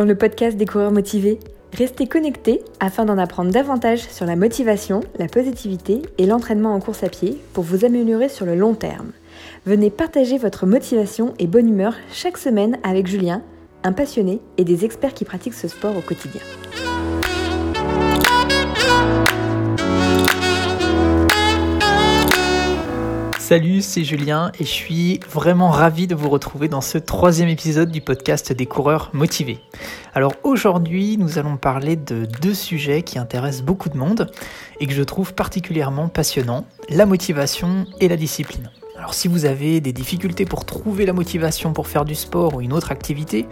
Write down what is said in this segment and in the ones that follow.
dans le podcast des coureurs motivés. Restez connectés afin d'en apprendre davantage sur la motivation, la positivité et l'entraînement en course à pied pour vous améliorer sur le long terme. Venez partager votre motivation et bonne humeur chaque semaine avec Julien, un passionné et des experts qui pratiquent ce sport au quotidien. Salut, c'est Julien et je suis vraiment ravi de vous retrouver dans ce troisième épisode du podcast des coureurs motivés. Alors aujourd'hui, nous allons parler de deux sujets qui intéressent beaucoup de monde et que je trouve particulièrement passionnants, la motivation et la discipline. Alors si vous avez des difficultés pour trouver la motivation pour faire du sport ou une autre activité,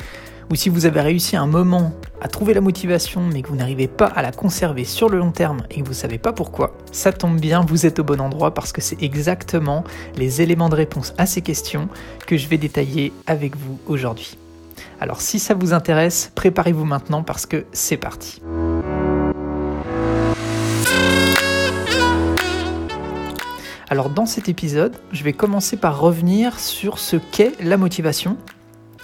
ou si vous avez réussi un moment à trouver la motivation mais que vous n'arrivez pas à la conserver sur le long terme et que vous ne savez pas pourquoi, ça tombe bien, vous êtes au bon endroit parce que c'est exactement les éléments de réponse à ces questions que je vais détailler avec vous aujourd'hui. Alors si ça vous intéresse, préparez-vous maintenant parce que c'est parti. Alors dans cet épisode, je vais commencer par revenir sur ce qu'est la motivation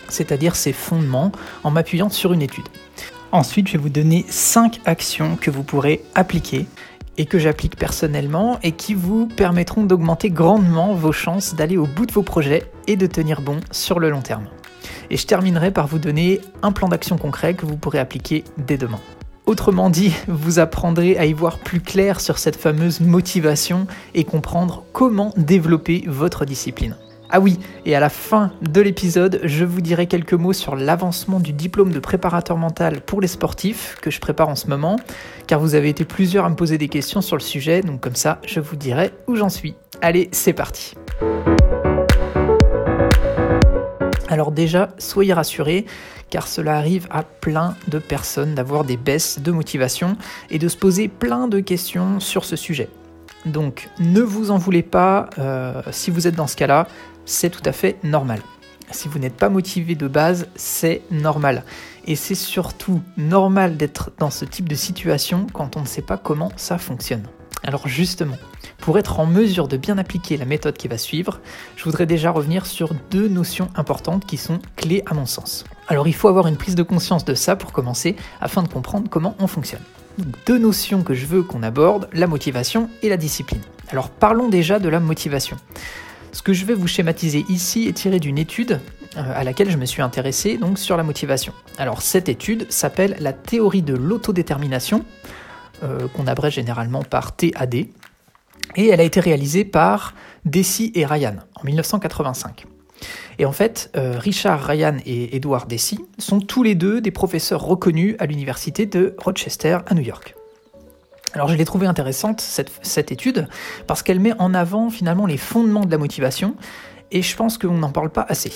c'est-à-dire ses fondements, en m'appuyant sur une étude. Ensuite, je vais vous donner 5 actions que vous pourrez appliquer et que j'applique personnellement et qui vous permettront d'augmenter grandement vos chances d'aller au bout de vos projets et de tenir bon sur le long terme. Et je terminerai par vous donner un plan d'action concret que vous pourrez appliquer dès demain. Autrement dit, vous apprendrez à y voir plus clair sur cette fameuse motivation et comprendre comment développer votre discipline. Ah oui, et à la fin de l'épisode, je vous dirai quelques mots sur l'avancement du diplôme de préparateur mental pour les sportifs que je prépare en ce moment, car vous avez été plusieurs à me poser des questions sur le sujet, donc comme ça, je vous dirai où j'en suis. Allez, c'est parti. Alors déjà, soyez rassurés, car cela arrive à plein de personnes d'avoir des baisses de motivation et de se poser plein de questions sur ce sujet. Donc ne vous en voulez pas euh, si vous êtes dans ce cas-là, c'est tout à fait normal. Si vous n'êtes pas motivé de base, c'est normal. Et c'est surtout normal d'être dans ce type de situation quand on ne sait pas comment ça fonctionne. Alors justement, pour être en mesure de bien appliquer la méthode qui va suivre, je voudrais déjà revenir sur deux notions importantes qui sont clés à mon sens. Alors il faut avoir une prise de conscience de ça pour commencer, afin de comprendre comment on fonctionne. deux notions que je veux qu'on aborde, la motivation et la discipline. Alors parlons déjà de la motivation. Ce que je vais vous schématiser ici est tiré d'une étude euh, à laquelle je me suis intéressé donc sur la motivation. Alors cette étude s'appelle la théorie de l'autodétermination, euh, qu'on abrège généralement par TAD, et elle a été réalisée par Deci et Ryan en 1985. Et en fait, euh, Richard Ryan et Edward Deci sont tous les deux des professeurs reconnus à l'université de Rochester à New York. Alors je l'ai trouvée intéressante, cette, étude, parce qu'elle met en avant finalement les fondements de la motivation, et je pense qu'on n'en parle pas assez.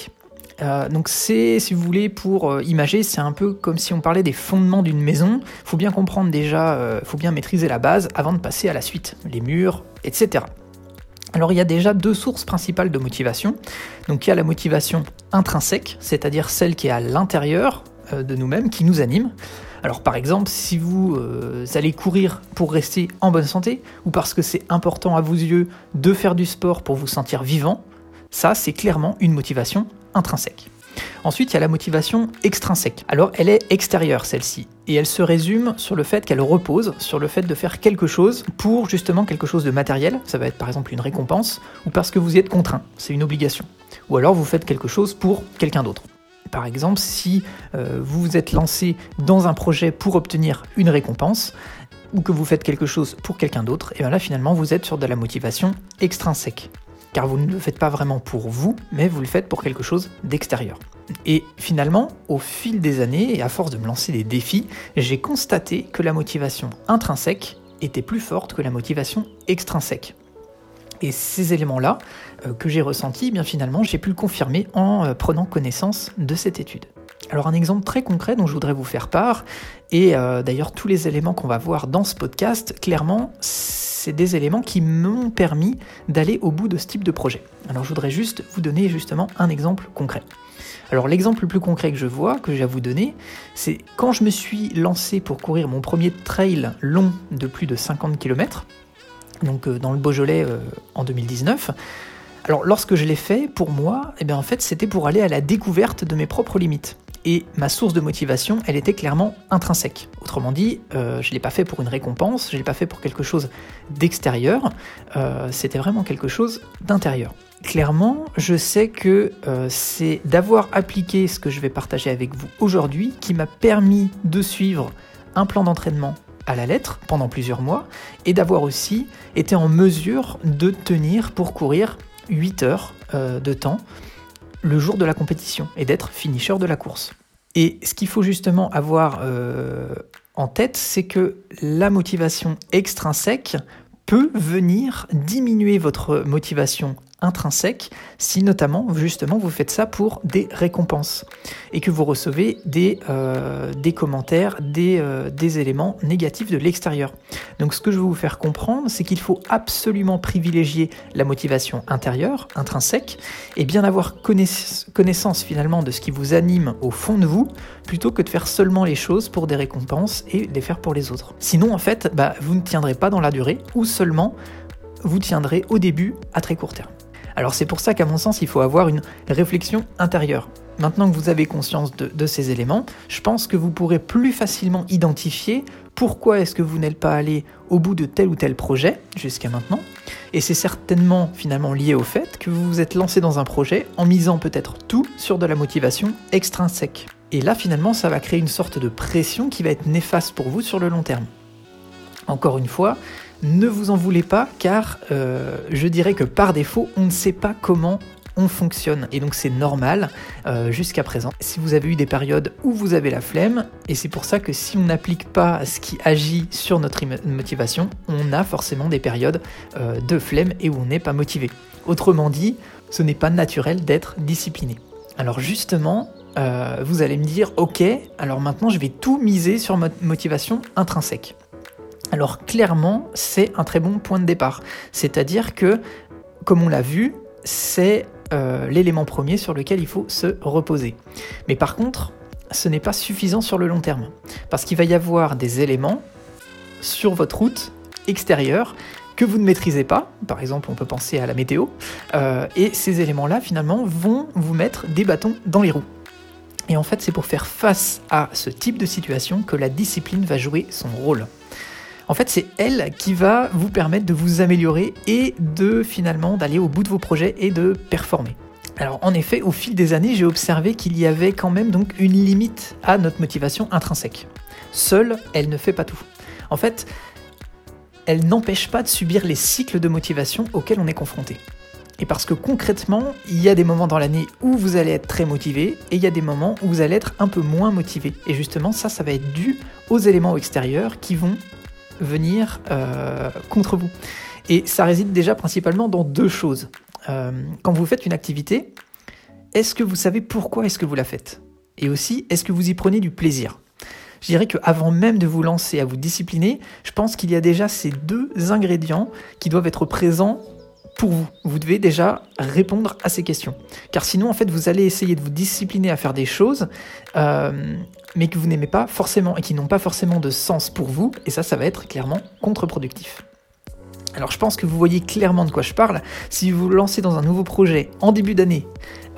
Euh, donc c'est, si vous voulez, pour euh, imager, c'est un peu comme si on parlait des fondements d'une maison. Faut bien comprendre déjà, euh, faut bien maîtriser la base avant de passer à la suite, les murs, etc. Alors il y a déjà deux sources principales de motivation. Donc il y a la motivation intrinsèque, c'est-à-dire celle qui est à l'intérieur de nous-mêmes, qui nous anime. Alors par exemple, si vous euh, allez courir pour rester en bonne santé, ou parce que c'est important à vos yeux de faire du sport pour vous sentir vivant, ça c'est clairement une motivation intrinsèque. Ensuite, il y a la motivation extrinsèque. Alors, elle est extérieure, celle-ci, et elle se résume sur le fait qu'elle repose sur le fait de faire quelque chose pour justement quelque chose de matériel, ça va être par exemple une récompense, ou parce que vous y êtes contraint, c'est une obligation. Ou alors vous faites quelque chose pour quelqu'un d'autre. Par exemple, si euh, vous vous êtes lancé dans un projet pour obtenir une récompense, ou que vous faites quelque chose pour quelqu'un d'autre, et bien là finalement vous êtes sur de la motivation extrinsèque. Car vous ne le faites pas vraiment pour vous, mais vous le faites pour quelque chose d'extérieur. Et finalement, au fil des années, et à force de me lancer des défis, j'ai constaté que la motivation intrinsèque était plus forte que la motivation extrinsèque. Et ces éléments-là euh, que j'ai ressentis, eh bien finalement, j'ai pu le confirmer en euh, prenant connaissance de cette étude. Alors un exemple très concret dont je voudrais vous faire part, et euh, d'ailleurs tous les éléments qu'on va voir dans ce podcast, clairement, c'est des éléments qui m'ont permis d'aller au bout de ce type de projet. Alors je voudrais juste vous donner justement un exemple concret. Alors l'exemple le plus concret que je vois, que j'ai à vous donner, c'est quand je me suis lancé pour courir mon premier trail long de plus de 50 km, donc euh, dans le Beaujolais euh, en 2019. Alors lorsque je l'ai fait, pour moi, eh bien, en fait, c'était pour aller à la découverte de mes propres limites. et ma source de motivation, elle était clairement intrinsèque. Autrement dit, euh, je ne l'ai pas fait pour une récompense, je ne l'ai pas fait pour quelque chose d'extérieur, c'était vraiment quelque chose d'intérieur. Clairement, je sais que c'est d'avoir appliqué ce que je vais partager avec vous aujourd'hui qui m'a permis de suivre un plan d'entraînement la lettre pendant plusieurs mois et d'avoir aussi été en mesure de tenir pour courir 8 heures de temps le jour de la compétition et d'être finisher de la course. Et ce qu'il faut justement avoir euh, en tête, c'est que la motivation extrinsèque peut venir diminuer votre motivation intrinsèque si notamment justement vous faites ça pour des récompenses et que vous recevez des, euh, commentaires, des, euh, des éléments négatifs de l'extérieur. Donc ce que je veux vous faire comprendre, c'est qu'il faut absolument privilégier la motivation intérieure, intrinsèque, et bien avoir connaissance finalement de ce qui vous anime au fond de vous, plutôt que de faire seulement les choses pour des récompenses et les faire pour les autres. Sinon en fait, bah, vous ne tiendrez pas dans la durée ou seulement vous tiendrez au début à très court terme. Alors c'est pour ça qu'à mon sens, il faut avoir une réflexion intérieure. Maintenant que vous avez conscience de, ces éléments, je pense que vous pourrez plus facilement identifier pourquoi est-ce que vous n'êtes pas allé au bout de tel ou tel projet jusqu'à maintenant. Et c'est certainement finalement lié au fait que vous vous êtes lancé dans un projet en misant peut-être tout sur de la motivation extrinsèque. Et là finalement ça va créer une sorte de pression qui va être néfaste pour vous sur le long terme. Encore une fois, ne vous en voulez pas car euh, je dirais que par défaut, on ne sait pas comment on fonctionne et donc c'est normal euh, jusqu'à présent. Si vous avez eu des périodes où vous avez la flemme, et c'est pour ça que si on n'applique pas ce qui agit sur notre motivation, on a forcément des périodes euh, de flemme et où on n'est pas motivé. Autrement dit, ce n'est pas naturel d'être discipliné. Alors justement, vous allez me dire, ok, alors maintenant je vais tout miser sur votre motivation intrinsèque. Alors clairement, c'est un très bon point de départ. C'est-à-dire que, comme on l'a vu, c'est euh, l'élément premier sur lequel il faut se reposer. Mais par contre, ce n'est pas suffisant sur le long terme. Parce qu'il va y avoir des éléments sur votre route extérieure que vous ne maîtrisez pas. Par exemple, on peut penser à la météo. Euh, et ces éléments-là, finalement, vont vous mettre des bâtons dans les roues. Et en fait, c'est pour faire face à ce type de situation que la discipline va jouer son rôle. En fait, c'est elle qui va vous permettre de vous améliorer et de finalement d'aller au bout de vos projets et de performer. Alors en effet, au fil des années, j'ai observé qu'il y avait quand même donc une limite à notre motivation intrinsèque. Seule, elle ne fait pas tout. En fait, elle n'empêche pas de subir les cycles de motivation auxquels on est confronté. Et parce que concrètement, il y a des moments dans l'année où vous allez être très motivé et il y a des moments où vous allez être un peu moins motivé. Et justement, ça, ça va être dû aux éléments extérieurs qui vont venir euh, contre vous. Et ça réside déjà principalement dans deux choses. Euh, quand vous faites une activité, est-ce que vous savez pourquoi est-ce que vous la faites? Et aussi, est-ce que vous y prenez du plaisir? Je dirais qu'avant même de vous lancer à vous discipliner, je pense qu'il y a déjà ces deux ingrédients qui doivent être présents pour vous. Vous devez déjà répondre à ces questions. Car sinon, en fait, vous allez essayer de vous discipliner à faire des choses, euh, mais que vous n'aimez pas forcément et qui n'ont pas forcément de sens pour vous. Et ça, ça va être clairement contre-productif. Alors je pense que vous voyez clairement de quoi je parle. Si vous vous lancez dans un nouveau projet en début d'année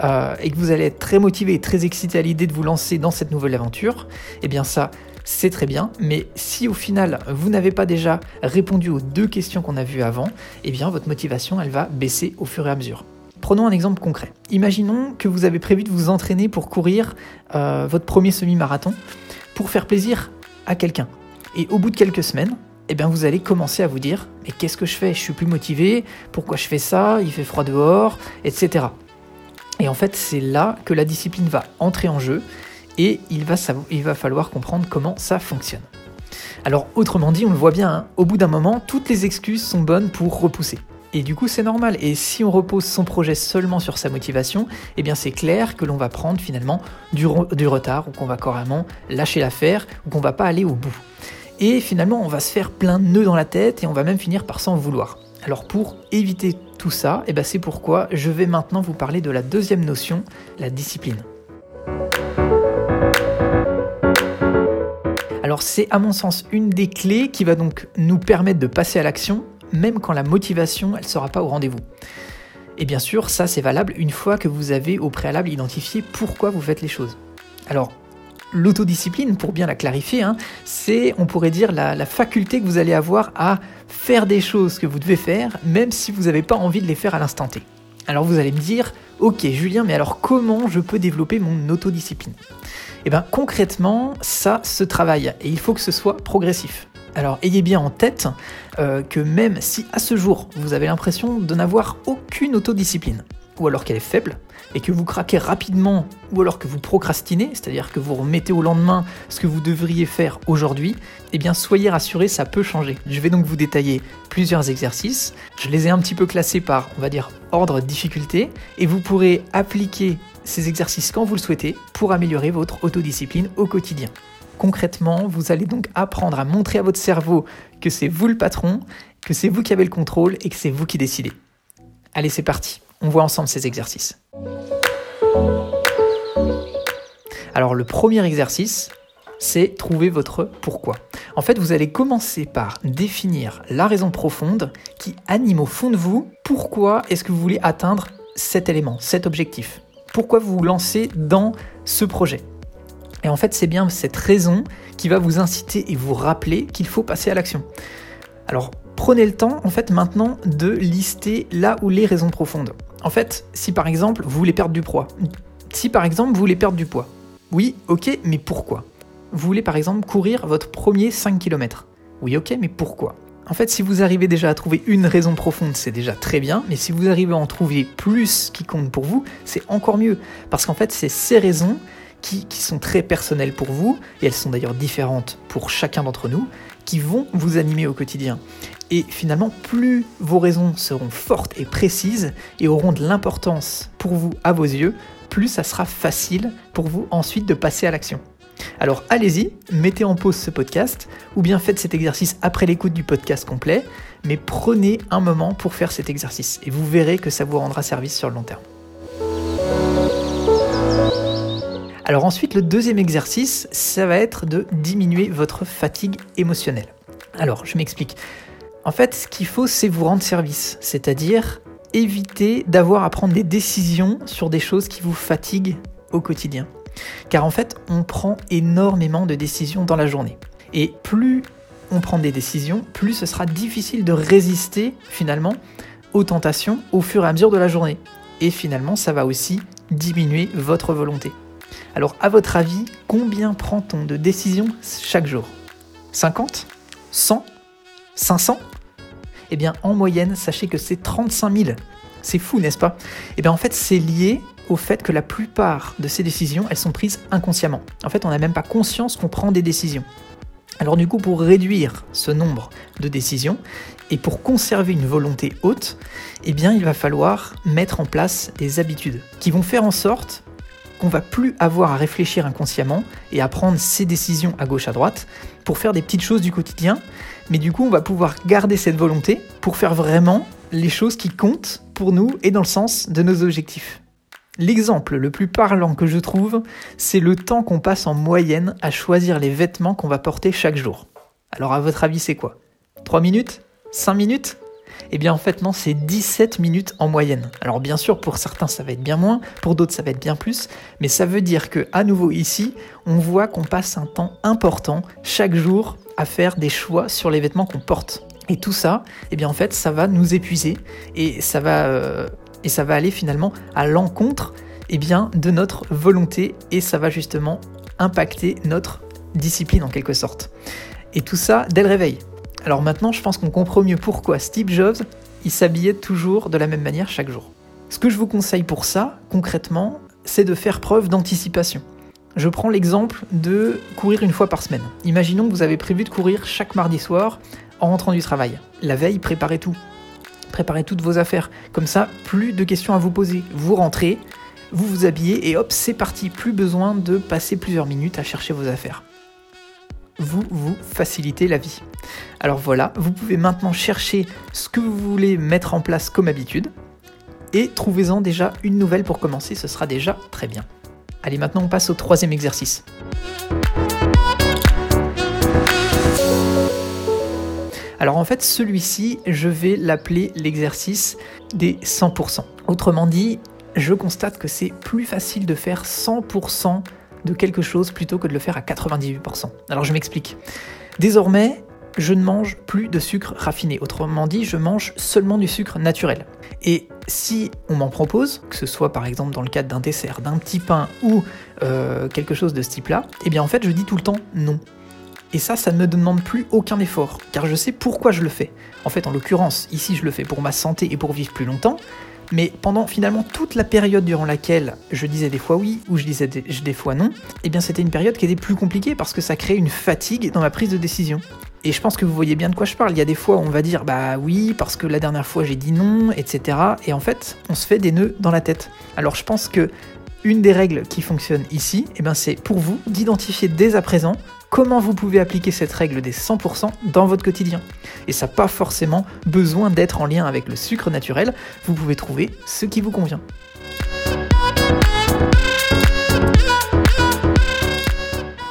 euh, et que vous allez être très motivé et très excité à l'idée de vous lancer dans cette nouvelle aventure, eh bien ça, c'est très bien, mais si au final vous n'avez pas déjà répondu aux deux questions qu'on a vues avant, eh bien votre motivation elle va baisser au fur et à mesure. Prenons un exemple concret. Imaginons que vous avez prévu de vous entraîner pour courir euh, votre premier semi-marathon pour faire plaisir à quelqu'un. Et au bout de quelques semaines, eh bien vous allez commencer à vous dire mais qu'est-ce que je fais? Je suis plus motivé, pourquoi je fais ça? Il fait froid dehors, etc. Et en fait, c'est là que la discipline va entrer en jeu et il va, falloir comprendre comment ça fonctionne. Alors autrement dit, on le voit bien, hein, au bout d'un moment, toutes les excuses sont bonnes pour repousser. Et du coup, c'est normal. Et si on repose son projet seulement sur sa motivation, eh bien, c'est clair que l'on va prendre finalement du, retard, ou qu'on va carrément lâcher l'affaire, ou qu'on va pas aller au bout. Et finalement, on va se faire plein de nœuds dans la tête, et on va même finir par s'en vouloir. Alors, pour éviter tout ça, eh ben, c'est pourquoi je vais maintenant vous parler de la deuxième notion, la discipline. Alors c'est à mon sens une des clés qui va donc nous permettre de passer à l'action, même quand la motivation elle sera pas au rendez-vous. Et bien sûr, ça c'est valable une fois que vous avez au préalable identifié pourquoi vous faites les choses. Alors, l'autodiscipline, pour bien la clarifier, hein, c'est, on pourrait dire, la, la, faculté que vous allez avoir à faire des choses que vous devez faire, même si vous n'avez pas envie de les faire à l'instant T. Alors vous allez me dire, ok Julien, mais alors comment je peux développer mon autodiscipline? Eh bien concrètement, ça se travaille et il faut que ce soit progressif. Alors ayez bien en tête euh, que même si à ce jour vous avez l'impression de n'avoir aucune autodiscipline, ou alors qu'elle est faible, et que vous craquez rapidement, ou alors que vous procrastinez, c'est-à-dire que vous remettez au lendemain ce que vous devriez faire aujourd'hui, eh bien soyez rassurés, ça peut changer. Je vais donc vous détailler plusieurs exercices. Je les ai un petit peu classés par, on va dire, ordre difficulté, et vous pourrez appliquer ces exercices quand vous le souhaitez pour améliorer votre autodiscipline au quotidien. Concrètement, vous allez donc apprendre à montrer à votre cerveau que c'est vous le patron, que c'est vous qui avez le contrôle et que c'est vous qui décidez. Allez, c'est parti. On voit ensemble ces exercices. Alors le premier exercice, c'est trouver votre pourquoi. En fait, vous allez commencer par définir la raison profonde qui anime au fond de vous pourquoi est-ce que vous voulez atteindre cet élément, cet objectif. Pourquoi vous vous lancez dans ce projet. Et en fait, c'est bien cette raison qui va vous inciter et vous rappeler qu'il faut passer à l'action. Alors, prenez le temps, en fait, maintenant de lister là où les raisons profondes. En fait, si par exemple, vous voulez perdre du poids, si par exemple, vous voulez perdre du poids, oui, ok, mais pourquoi? Vous voulez par exemple courir votre premier 5 km. Oui, ok, mais pourquoi? En fait, si vous arrivez déjà à trouver une raison profonde, c'est déjà très bien, mais si vous arrivez à en trouver plus qui compte pour vous, c'est encore mieux. Parce qu'en fait, c'est ces raisons qui, sont très personnelles pour vous, et elles sont d'ailleurs différentes pour chacun d'entre nous, qui vont vous animer au quotidien. Et finalement, plus vos raisons seront fortes et précises et auront de l'importance pour vous à vos yeux, plus ça sera facile pour vous ensuite de passer à l'action. Alors allez-y, mettez en pause ce podcast, ou bien faites cet exercice après l'écoute du podcast complet, mais prenez un moment pour faire cet exercice, et vous verrez que ça vous rendra service sur le long terme. Alors ensuite, le deuxième exercice, ça va être de diminuer votre fatigue émotionnelle. Alors, je m'explique. En fait, ce qu'il faut, c'est vous rendre service, c'est-à-dire éviter d'avoir à prendre des décisions sur des choses qui vous fatiguent au quotidien. Car en fait, on prend énormément de décisions dans la journée. Et plus on prend des décisions, plus ce sera difficile de résister finalement aux tentations au fur et à mesure de la journée. Et finalement, ça va aussi diminuer votre volonté. Alors, à votre avis, combien prend-on de décisions chaque jour? 50 100 500 Eh bien, en moyenne, sachez que c'est 35 000. C'est fou, n'est-ce pas? Eh bien, en fait, c'est lié au fait que la plupart de ces décisions, elles sont prises inconsciemment. En fait, on n'a même pas conscience qu'on prend des décisions. Alors du coup, pour réduire ce nombre de décisions et pour conserver une volonté haute, eh bien, il va falloir mettre en place des habitudes qui vont faire en sorte qu'on va plus avoir à réfléchir inconsciemment et à prendre ses décisions à gauche à droite pour faire des petites choses du quotidien, mais du coup on va pouvoir garder cette volonté pour faire vraiment les choses qui comptent pour nous et dans le sens de nos objectifs. L'exemple le plus parlant que je trouve, c'est le temps qu'on passe en moyenne à choisir les vêtements qu'on va porter chaque jour. Alors à votre avis c'est quoi? 3 minutes? 5 minutes? Eh bien en fait non, c'est 17 minutes en moyenne. Alors bien sûr, pour certains ça va être bien moins, pour d'autres ça va être bien plus, mais ça veut dire que à nouveau ici, on voit qu'on passe un temps important chaque jour à faire des choix sur les vêtements qu'on porte. Et tout ça, eh bien en fait, ça va nous épuiser et ça va euh, et ça va aller finalement à l'encontre eh bien de notre volonté et ça va justement impacter notre discipline en quelque sorte. Et tout ça dès le réveil. Alors maintenant, je pense qu'on comprend mieux pourquoi Steve Jobs, il s'habillait toujours de la même manière chaque jour. Ce que je vous conseille pour ça, concrètement, c'est de faire preuve d'anticipation. Je prends l'exemple de courir une fois par semaine. Imaginons que vous avez prévu de courir chaque mardi soir en rentrant du travail. La veille, préparez tout. Préparez toutes vos affaires. Comme ça, plus de questions à vous poser. Vous rentrez, vous vous habillez et hop, c'est parti. Plus besoin de passer plusieurs minutes à chercher vos affaires vous vous facilitez la vie. Alors voilà, vous pouvez maintenant chercher ce que vous voulez mettre en place comme habitude et trouvez-en déjà une nouvelle pour commencer, ce sera déjà très bien. Allez, maintenant on passe au troisième exercice. Alors en fait, celui-ci, je vais l'appeler l'exercice des 100%. Autrement dit, je constate que c'est plus facile de faire 100% de quelque chose plutôt que de le faire à 98%. Alors je m'explique. Désormais, je ne mange plus de sucre raffiné. Autrement dit, je mange seulement du sucre naturel. Et si on m'en propose, que ce soit par exemple dans le cadre d'un dessert, d'un petit pain ou euh, quelque chose de ce type-là, eh bien en fait je dis tout le temps non. Et ça, ça ne me demande plus aucun effort, car je sais pourquoi je le fais. En fait, en l'occurrence, ici je le fais pour ma santé et pour vivre plus longtemps, mais pendant finalement toute la période durant laquelle je disais des fois oui ou je disais des, fois non, eh bien c'était une période qui était plus compliquée parce que ça créait une fatigue dans ma prise de décision. Et je pense que vous voyez bien de quoi je parle. Il y a des fois où on va dire bah oui parce que la dernière fois j'ai dit non, etc. Et en fait, on se fait des nœuds dans la tête. Alors je pense que une des règles qui fonctionne ici, eh ben c'est pour vous d'identifier dès à présent comment vous pouvez appliquer cette règle des 100% dans votre quotidien. Et ça n'a pas forcément besoin d'être en lien avec le sucre naturel, vous pouvez trouver ce qui vous convient.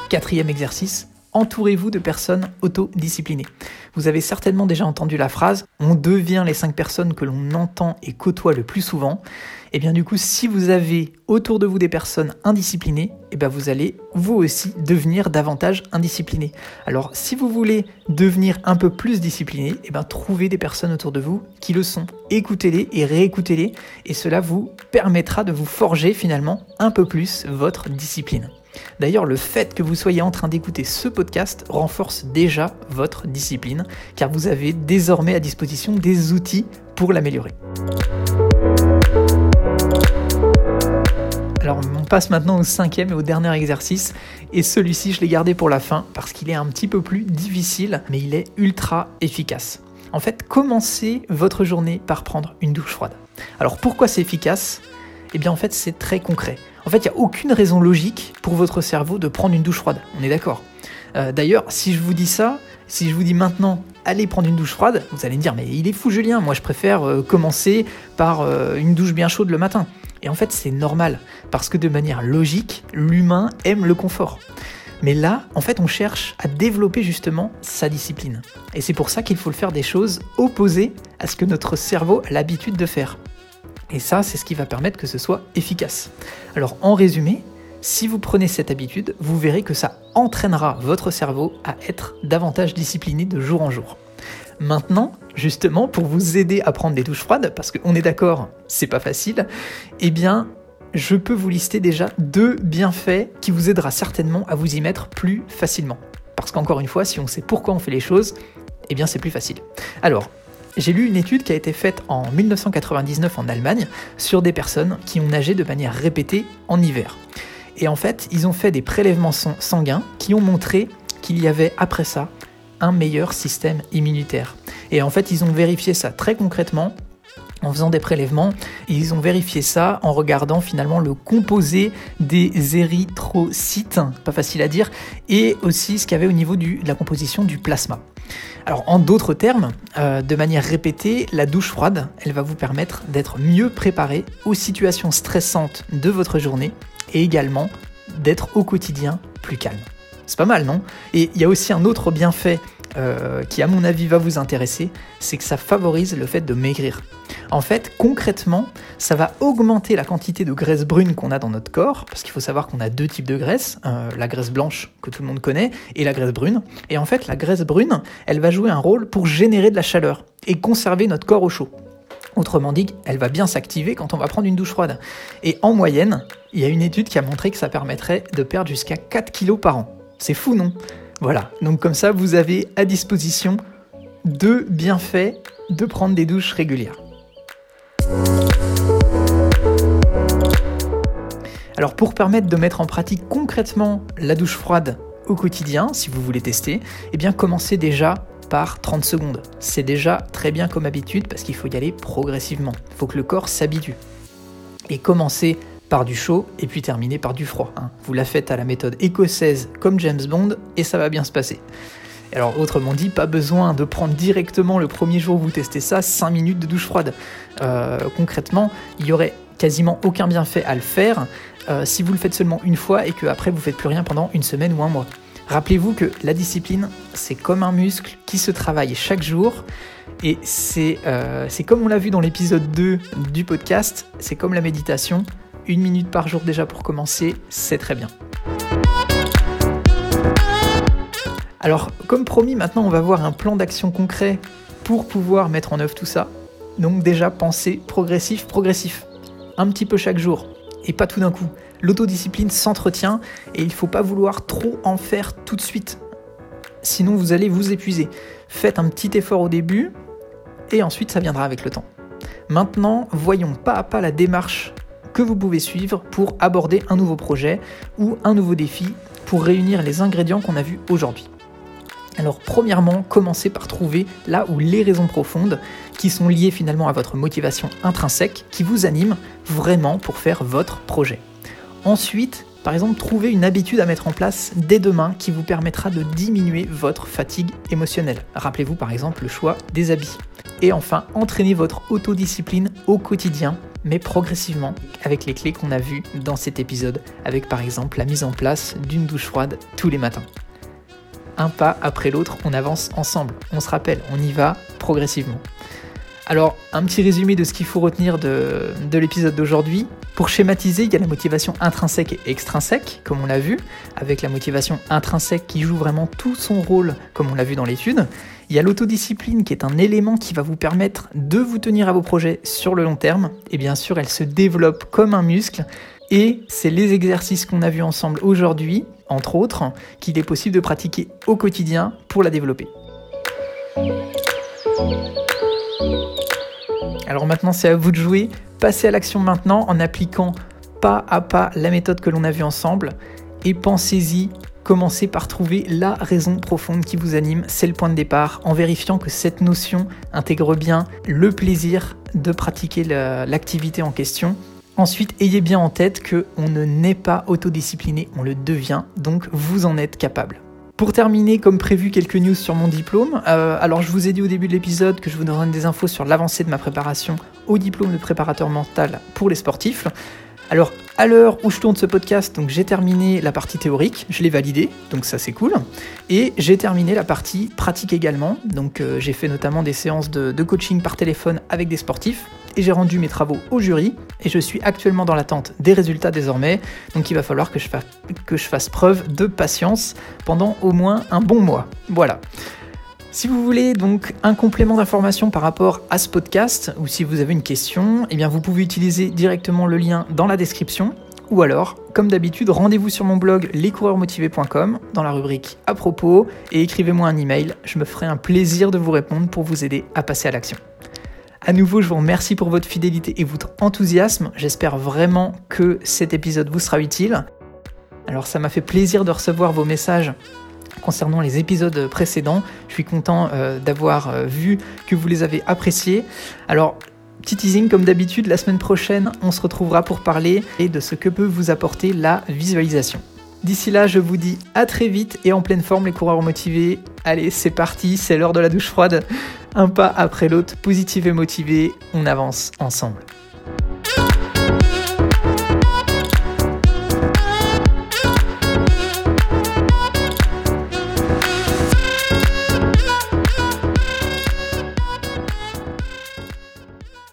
Quatrième exercice, entourez-vous de personnes autodisciplinées. Vous avez certainement déjà entendu la phrase on devient les 5 personnes que l'on entend et côtoie le plus souvent. Et eh bien du coup, si vous avez autour de vous des personnes indisciplinées, et eh bien vous allez vous aussi devenir davantage indiscipliné. Alors si vous voulez devenir un peu plus discipliné, et eh bien trouvez des personnes autour de vous qui le sont. Écoutez-les et réécoutez-les et cela vous permettra de vous forger finalement un peu plus votre discipline. D'ailleurs, le fait que vous soyez en train d'écouter ce podcast renforce déjà votre discipline, car vous avez désormais à disposition des outils pour l'améliorer. Alors on passe maintenant au cinquième et au dernier exercice, et celui-ci je l'ai gardé pour la fin parce qu'il est un petit peu plus difficile, mais il est ultra efficace. En fait, commencez votre journée par prendre une douche froide. Alors pourquoi c'est efficace? Eh bien en fait c'est très concret. En fait, il n'y a aucune raison logique pour votre cerveau de prendre une douche froide. On est d'accord. Euh, d'ailleurs, si je vous dis ça, si je vous dis maintenant, allez prendre une douche froide, vous allez me dire, mais il est fou Julien, moi je préfère euh, commencer par euh, une douche bien chaude le matin. Et en fait, c'est normal, parce que de manière logique, l'humain aime le confort. Mais là, en fait, on cherche à développer justement sa discipline. Et c'est pour ça qu'il faut le faire des choses opposées à ce que notre cerveau a l'habitude de faire. Et ça, c'est ce qui va permettre que ce soit efficace. Alors en résumé, si vous prenez cette habitude, vous verrez que ça entraînera votre cerveau à être davantage discipliné de jour en jour. Maintenant, justement, pour vous aider à prendre des douches froides, parce qu'on est d'accord, c'est pas facile, eh bien, je peux vous lister déjà deux bienfaits qui vous aidera certainement à vous y mettre plus facilement. Parce qu'encore une fois, si on sait pourquoi on fait les choses, eh bien c'est plus facile. Alors, j'ai lu une étude qui a été faite en 1999 en Allemagne sur des personnes qui ont nagé de manière répétée en hiver. Et en fait, ils ont fait des prélèvements sanguins qui ont montré qu'il y avait après ça un meilleur système immunitaire. Et en fait, ils ont vérifié ça très concrètement en faisant des prélèvements. Ils ont vérifié ça en regardant finalement le composé des érythrocytes, pas facile à dire, et aussi ce qu'il y avait au niveau de la composition du plasma. Alors en d'autres termes, euh, de manière répétée, la douche froide, elle va vous permettre d'être mieux préparé aux situations stressantes de votre journée et également d'être au quotidien plus calme. C'est pas mal, non? Et il y a aussi un autre bienfait euh, qui à mon avis va vous intéresser, c'est que ça favorise le fait de maigrir. En fait, concrètement, ça va augmenter la quantité de graisse brune qu'on a dans notre corps, parce qu'il faut savoir qu'on a deux types de graisse, euh, la graisse blanche que tout le monde connaît et la graisse brune. Et en fait, la graisse brune, elle va jouer un rôle pour générer de la chaleur et conserver notre corps au chaud. Autrement dit, elle va bien s'activer quand on va prendre une douche froide. Et en moyenne, il y a une étude qui a montré que ça permettrait de perdre jusqu'à 4 kilos par an. C'est fou, non? Voilà, donc comme ça, vous avez à disposition deux bienfaits de prendre des douches régulières. Alors pour permettre de mettre en pratique concrètement la douche froide au quotidien, si vous voulez tester, eh bien commencez déjà par 30 secondes. C'est déjà très bien comme habitude parce qu'il faut y aller progressivement. Il faut que le corps s'habitue. Et commencez par du chaud et puis terminer par du froid. Hein. Vous la faites à la méthode écossaise comme James Bond et ça va bien se passer. Alors autrement dit, pas besoin de prendre directement le premier jour où vous testez ça 5 minutes de douche froide. Euh, concrètement, il y aurait quasiment aucun bienfait à le faire euh, si vous le faites seulement une fois et que après vous faites plus rien pendant une semaine ou un mois. Rappelez-vous que la discipline, c'est comme un muscle qui se travaille chaque jour. Et c'est euh, comme on l'a vu dans l'épisode 2 du podcast, c'est comme la méditation, une minute par jour déjà pour commencer, c'est très bien. Alors, comme promis, maintenant on va voir un plan d'action concret pour pouvoir mettre en œuvre tout ça. Donc déjà, pensez progressif, progressif. Un petit peu chaque jour, et pas tout d'un coup. L'autodiscipline s'entretient et il ne faut pas vouloir trop en faire tout de suite. Sinon, vous allez vous épuiser. Faites un petit effort au début et ensuite ça viendra avec le temps. Maintenant, voyons pas à pas la démarche que vous pouvez suivre pour aborder un nouveau projet ou un nouveau défi pour réunir les ingrédients qu'on a vus aujourd'hui. Alors premièrement, commencez par trouver là où les raisons profondes qui sont liées finalement à votre motivation intrinsèque qui vous anime vraiment pour faire votre projet. Ensuite, par exemple, trouvez une habitude à mettre en place dès demain qui vous permettra de diminuer votre fatigue émotionnelle. Rappelez-vous par exemple le choix des habits. Et enfin, entraînez votre autodiscipline au quotidien, mais progressivement, avec les clés qu'on a vues dans cet épisode, avec par exemple la mise en place d'une douche froide tous les matins. Un pas après l'autre, on avance ensemble. On se rappelle, on y va progressivement. Alors, un petit résumé de ce qu'il faut retenir de, l'épisode d'aujourd'hui. Pour schématiser, il y a la motivation intrinsèque et extrinsèque, comme on l'a vu, avec la motivation intrinsèque qui joue vraiment tout son rôle, comme on l'a vu dans l'étude. Il y a l'autodiscipline qui est un élément qui va vous permettre de vous tenir à vos projets sur le long terme. Et bien sûr, elle se développe comme un muscle. Et c'est les exercices qu'on a vus ensemble aujourd'hui, entre autres, qu'il est possible de pratiquer au quotidien pour la développer. Alors maintenant, c'est à vous de jouer. Passez à l'action maintenant en appliquant pas à pas la méthode que l'on a vue ensemble. Et pensez-y, commencez par trouver la raison profonde qui vous anime. C'est le point de départ, en vérifiant que cette notion intègre bien le plaisir de pratiquer l'activité en question. Ensuite, ayez bien en tête que on ne naît pas autodiscipliné, on le devient, donc vous en êtes capable. Pour terminer, comme prévu, quelques news sur mon diplôme. Euh, alors, je vous ai dit au début de l'épisode que je vous donnerai des infos sur l'avancée de ma préparation au diplôme de préparateur mental pour les sportifs. Alors, à l'heure où je tourne ce podcast, donc j'ai terminé la partie théorique, je l'ai validée, donc ça c'est cool. Et j'ai terminé la partie pratique également. Donc, euh, j'ai fait notamment des séances de, coaching par téléphone avec des sportifs et j'ai rendu mes travaux au jury et je suis actuellement dans l'attente des résultats désormais. Donc il va falloir que je fasse preuve de patience pendant au moins un bon mois. Voilà. Si vous voulez donc un complément d'information par rapport à ce podcast ou si vous avez une question, eh bien vous pouvez utiliser directement le lien dans la description ou alors, comme d'habitude, rendez-vous sur mon blog lescoureursmotivés.com dans la rubrique à propos et écrivez-moi un email, je me ferai un plaisir de vous répondre pour vous aider à passer à l'action. À nouveau, je vous remercie pour votre fidélité et votre enthousiasme. J'espère vraiment que cet épisode vous sera utile. Alors ça m'a fait plaisir de recevoir vos messages concernant les épisodes précédents. Je suis content euh, d'avoir euh, vu que vous les avez appréciés. Alors, petit teasing comme d'habitude, la semaine prochaine, on se retrouvera pour parler de ce que peut vous apporter la visualisation. D'ici là, je vous dis à très vite et en pleine forme les coureurs motivés. Allez, c'est parti, c'est l'heure de la douche froide. Un pas après l'autre, positif et motivé, on avance ensemble.